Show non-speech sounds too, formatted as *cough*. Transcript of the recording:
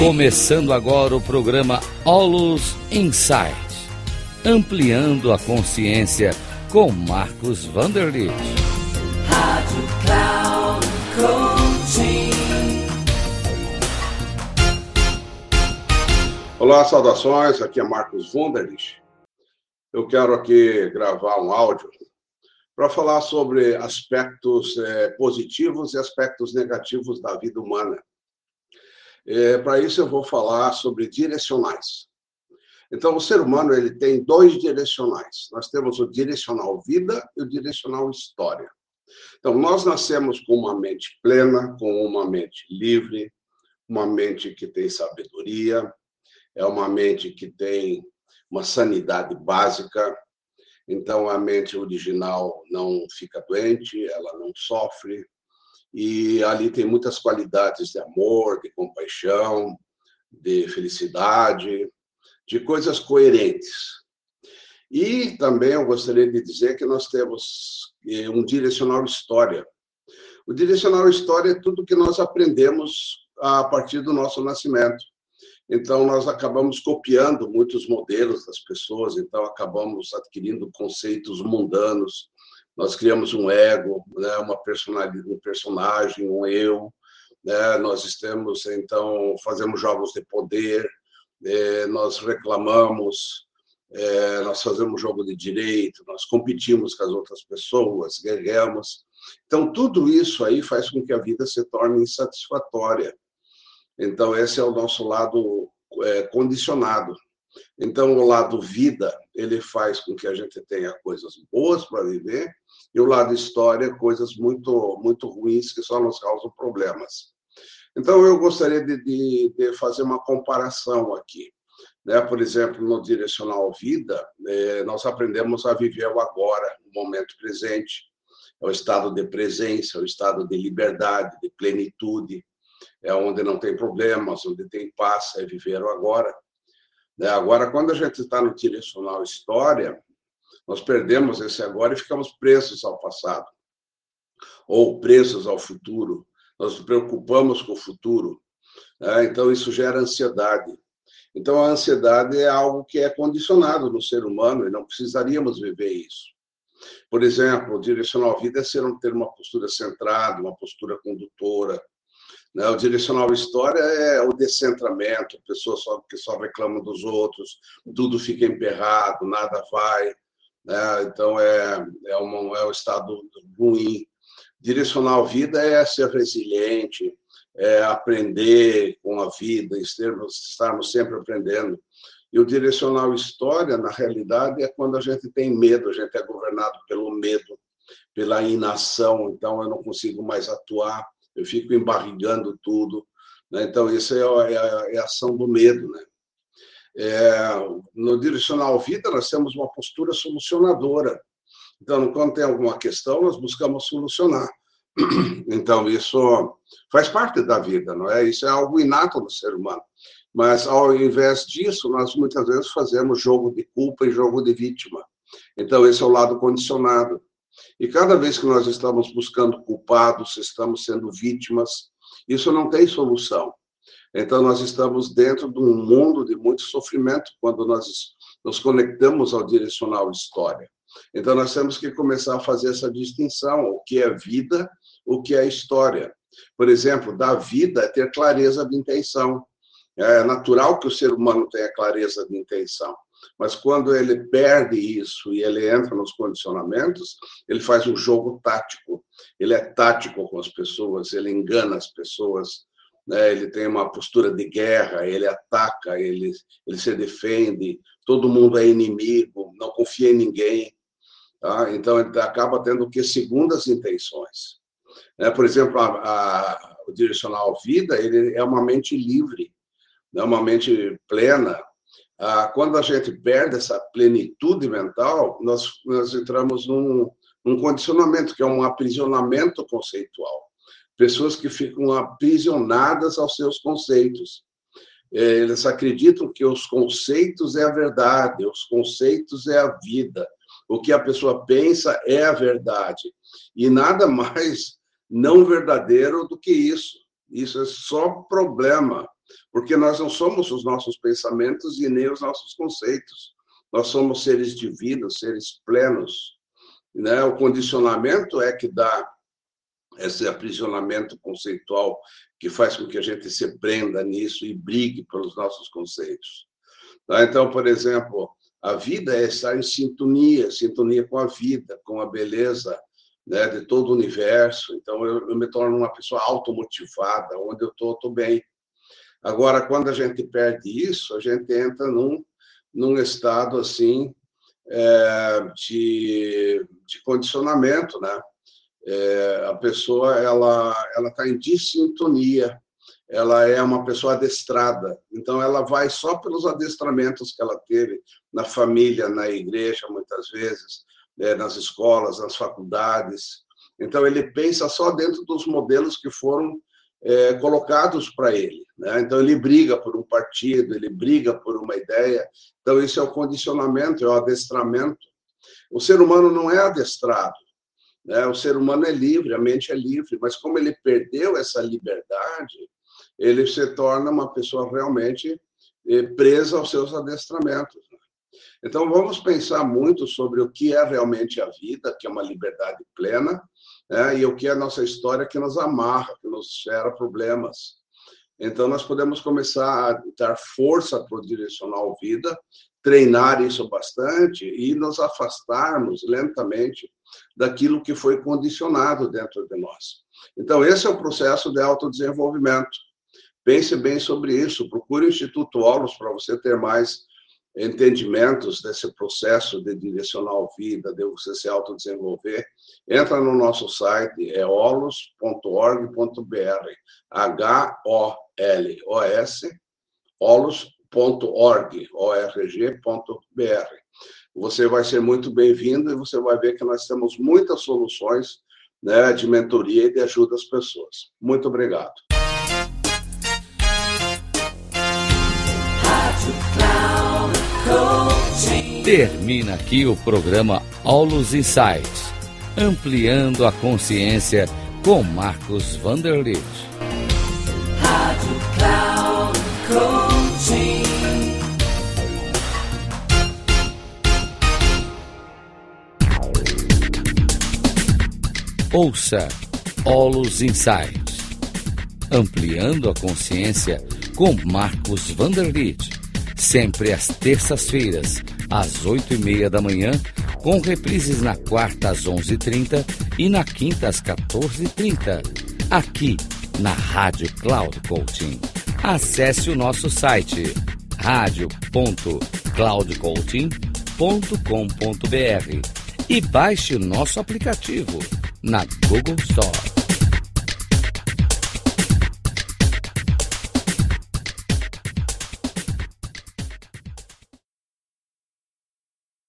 Começando agora o programa Olus Insight, ampliando a consciência com Marcos Vanderlit. Rádio Cloud Coaching. Olá, saudações. Aqui é Marcos Vanderlit. Eu quero aqui gravar um áudio para falar sobre aspectos é, positivos e aspectos negativos da vida humana. É, para isso eu vou falar sobre direcionais. Então, o ser humano ele tem dois direcionais. Nós temos o direcional vida e o direcional história. Então, nós nascemos com uma mente plena, com uma mente livre, uma mente que tem sabedoria, é uma mente que tem uma sanidade básica, então, a mente original não fica doente, ela não sofre, e ali tem muitas qualidades de amor, de compaixão, de felicidade, de coisas coerentes. E também eu gostaria de dizer que nós temos eh, um direcional história. O direcional história é tudo que nós aprendemos a partir do nosso nascimento. Então, nós acabamos copiando muitos modelos das pessoas, então, acabamos adquirindo conceitos mundanos. Nós criamos um ego, né, uma personalidade, um personagem, um eu. Né, nós estamos, então, fazemos jogos de poder, é, nós reclamamos, é, nós fazemos jogo de direito, nós competimos com as outras pessoas, guerreamos. Então, tudo isso aí faz com que a vida se torne insatisfatória. Então, esse é o nosso lado é, condicionado. Então, o lado vida, ele faz com que a gente tenha coisas boas para viver, e o lado história, coisas muito, muito ruins que só nos causam problemas. Então, eu gostaria de, de, de fazer uma comparação aqui. Né? Por exemplo, no direcional vida, é, nós aprendemos a viver o agora, o momento presente, é o estado de presença, é o estado de liberdade, de plenitude, é onde não tem problemas, onde tem paz, é viver o agora. Né? Agora, quando a gente está no direcional história, nós perdemos esse agora e ficamos presos ao passado, ou presos ao futuro. Nós nos preocupamos com o futuro. Né? Então, isso gera ansiedade. Então, a ansiedade é algo que é condicionado no ser humano e não precisaríamos viver isso. Por exemplo, direcional vida é ser, ter uma postura centrada, uma postura condutora, né? O direcional história é o descentramento, a pessoa só, que só reclama dos outros, tudo fica emperrado, nada vai. Né? Então, é, é, uma, é um estado ruim. Direcional vida é ser resiliente, é aprender com a vida, estarmos sempre aprendendo. E o direcional história, na realidade, é quando a gente tem medo, a gente é governado pelo medo, pela inação, então eu não consigo mais atuar eu fico embarrigando tudo. Né? Então, isso é é, é a, ação do medo. Né? É, no Direcional Vida, nós temos uma postura solucionadora. Então, quando tem alguma questão, nós buscamos solucionar. *clears throat* Então, isso faz parte da vida, não é? Isso é algo inato no ser humano. Mas, ao invés disso, nós muitas vezes fazemos jogo de culpa e jogo de vítima. Então, esse é o lado condicionado. E cada vez que nós estamos buscando culpados, estamos sendo vítimas, isso não tem solução. Então, nós estamos dentro de um mundo de muito sofrimento quando nós nos conectamos ao direcional história. Então, nós temos que começar a fazer essa distinção: o que é vida, o que é história. Por exemplo, da vida é ter clareza de intenção. É natural que o ser humano tenha clareza de intenção. Mas quando ele perde isso e ele entra nos condicionamentos, ele faz um jogo tático. Ele é tático com as pessoas, ele engana as pessoas, né? ele tem uma postura de guerra, ele ataca, ele, ele se defende, todo mundo é inimigo, não confia em ninguém. Tá? Então, ele acaba tendo que segundas intenções. Né? Por exemplo, a, a, o direcional vida ele é uma mente livre, é uma mente plena, quando a gente perde essa plenitude mental, nós, nós entramos num, num condicionamento, que é um aprisionamento conceitual. Pessoas que ficam aprisionadas aos seus conceitos. É, eles acreditam que os conceitos é a verdade, os conceitos é a vida. O que a pessoa pensa é a verdade. E nada mais não verdadeiro do que isso. Isso é só problema. Porque nós não somos os nossos pensamentos e nem os nossos conceitos. Nós somos seres divinos, seres plenos. Né? O condicionamento é que dá esse aprisionamento conceitual que faz com que a gente se prenda nisso e brigue pelos nossos conceitos. Tá? Então, por exemplo, a vida é estar em sintonia, sintonia com a vida, com a beleza né, de todo o universo. Então, eu, eu me torno uma pessoa automotivada, onde eu estou, estou bem. Agora, quando a gente perde isso, a gente entra num, num estado assim é, de, de condicionamento, né? É, a pessoa ela ela está em dissintonia, ela é uma pessoa adestrada, então ela vai só pelos adestramentos que ela teve na família, na igreja, muitas vezes, né, nas escolas, nas faculdades. Então ele pensa só dentro dos modelos que foram é, colocados para ele. Né? Então, ele briga por um partido, ele briga por uma ideia. Então, isso é o condicionamento, é o adestramento. O ser humano não é adestrado. Né? O ser humano é livre, a mente é livre, mas como ele perdeu essa liberdade, ele se torna uma pessoa realmente é, presa aos seus adestramentos. Né? Então, vamos pensar muito sobre o que é realmente a vida, que é uma liberdade plena, né? e o que é a nossa história que nos amarra, que nos gera problemas. Então, nós podemos começar a dar força para o direcional vida, treinar isso bastante e nos afastarmos lentamente daquilo que foi condicionado dentro de nós. Então, esse é o processo de autodesenvolvimento. Pense bem sobre isso, procure o Instituto Olos para você ter mais entendimentos desse processo de direcional vida, de você se autodesenvolver, entra no nosso site, é olos.org.br, H-O-L-O-S, olos.org, O-R-G.br. Você vai ser muito bem-vindo e você vai ver que nós temos muitas soluções né, de mentoria e de ajuda às pessoas. Muito obrigado. Termina aqui o programa Aulos Insights, ampliando a consciência com Marcos Vanderlit. Rádio Cloud. Ouça Aulos Insights, ampliando a consciência com Marcos Vanderlit sempre às terças-feiras, às oito e meia da manhã, com reprises na quarta às onze e trinta e na quinta às quatorze e trinta, aqui na Rádio Cloud Coaching. Acesse o nosso site radio.cloudcoaching.com.br e baixe o nosso aplicativo na Google Store.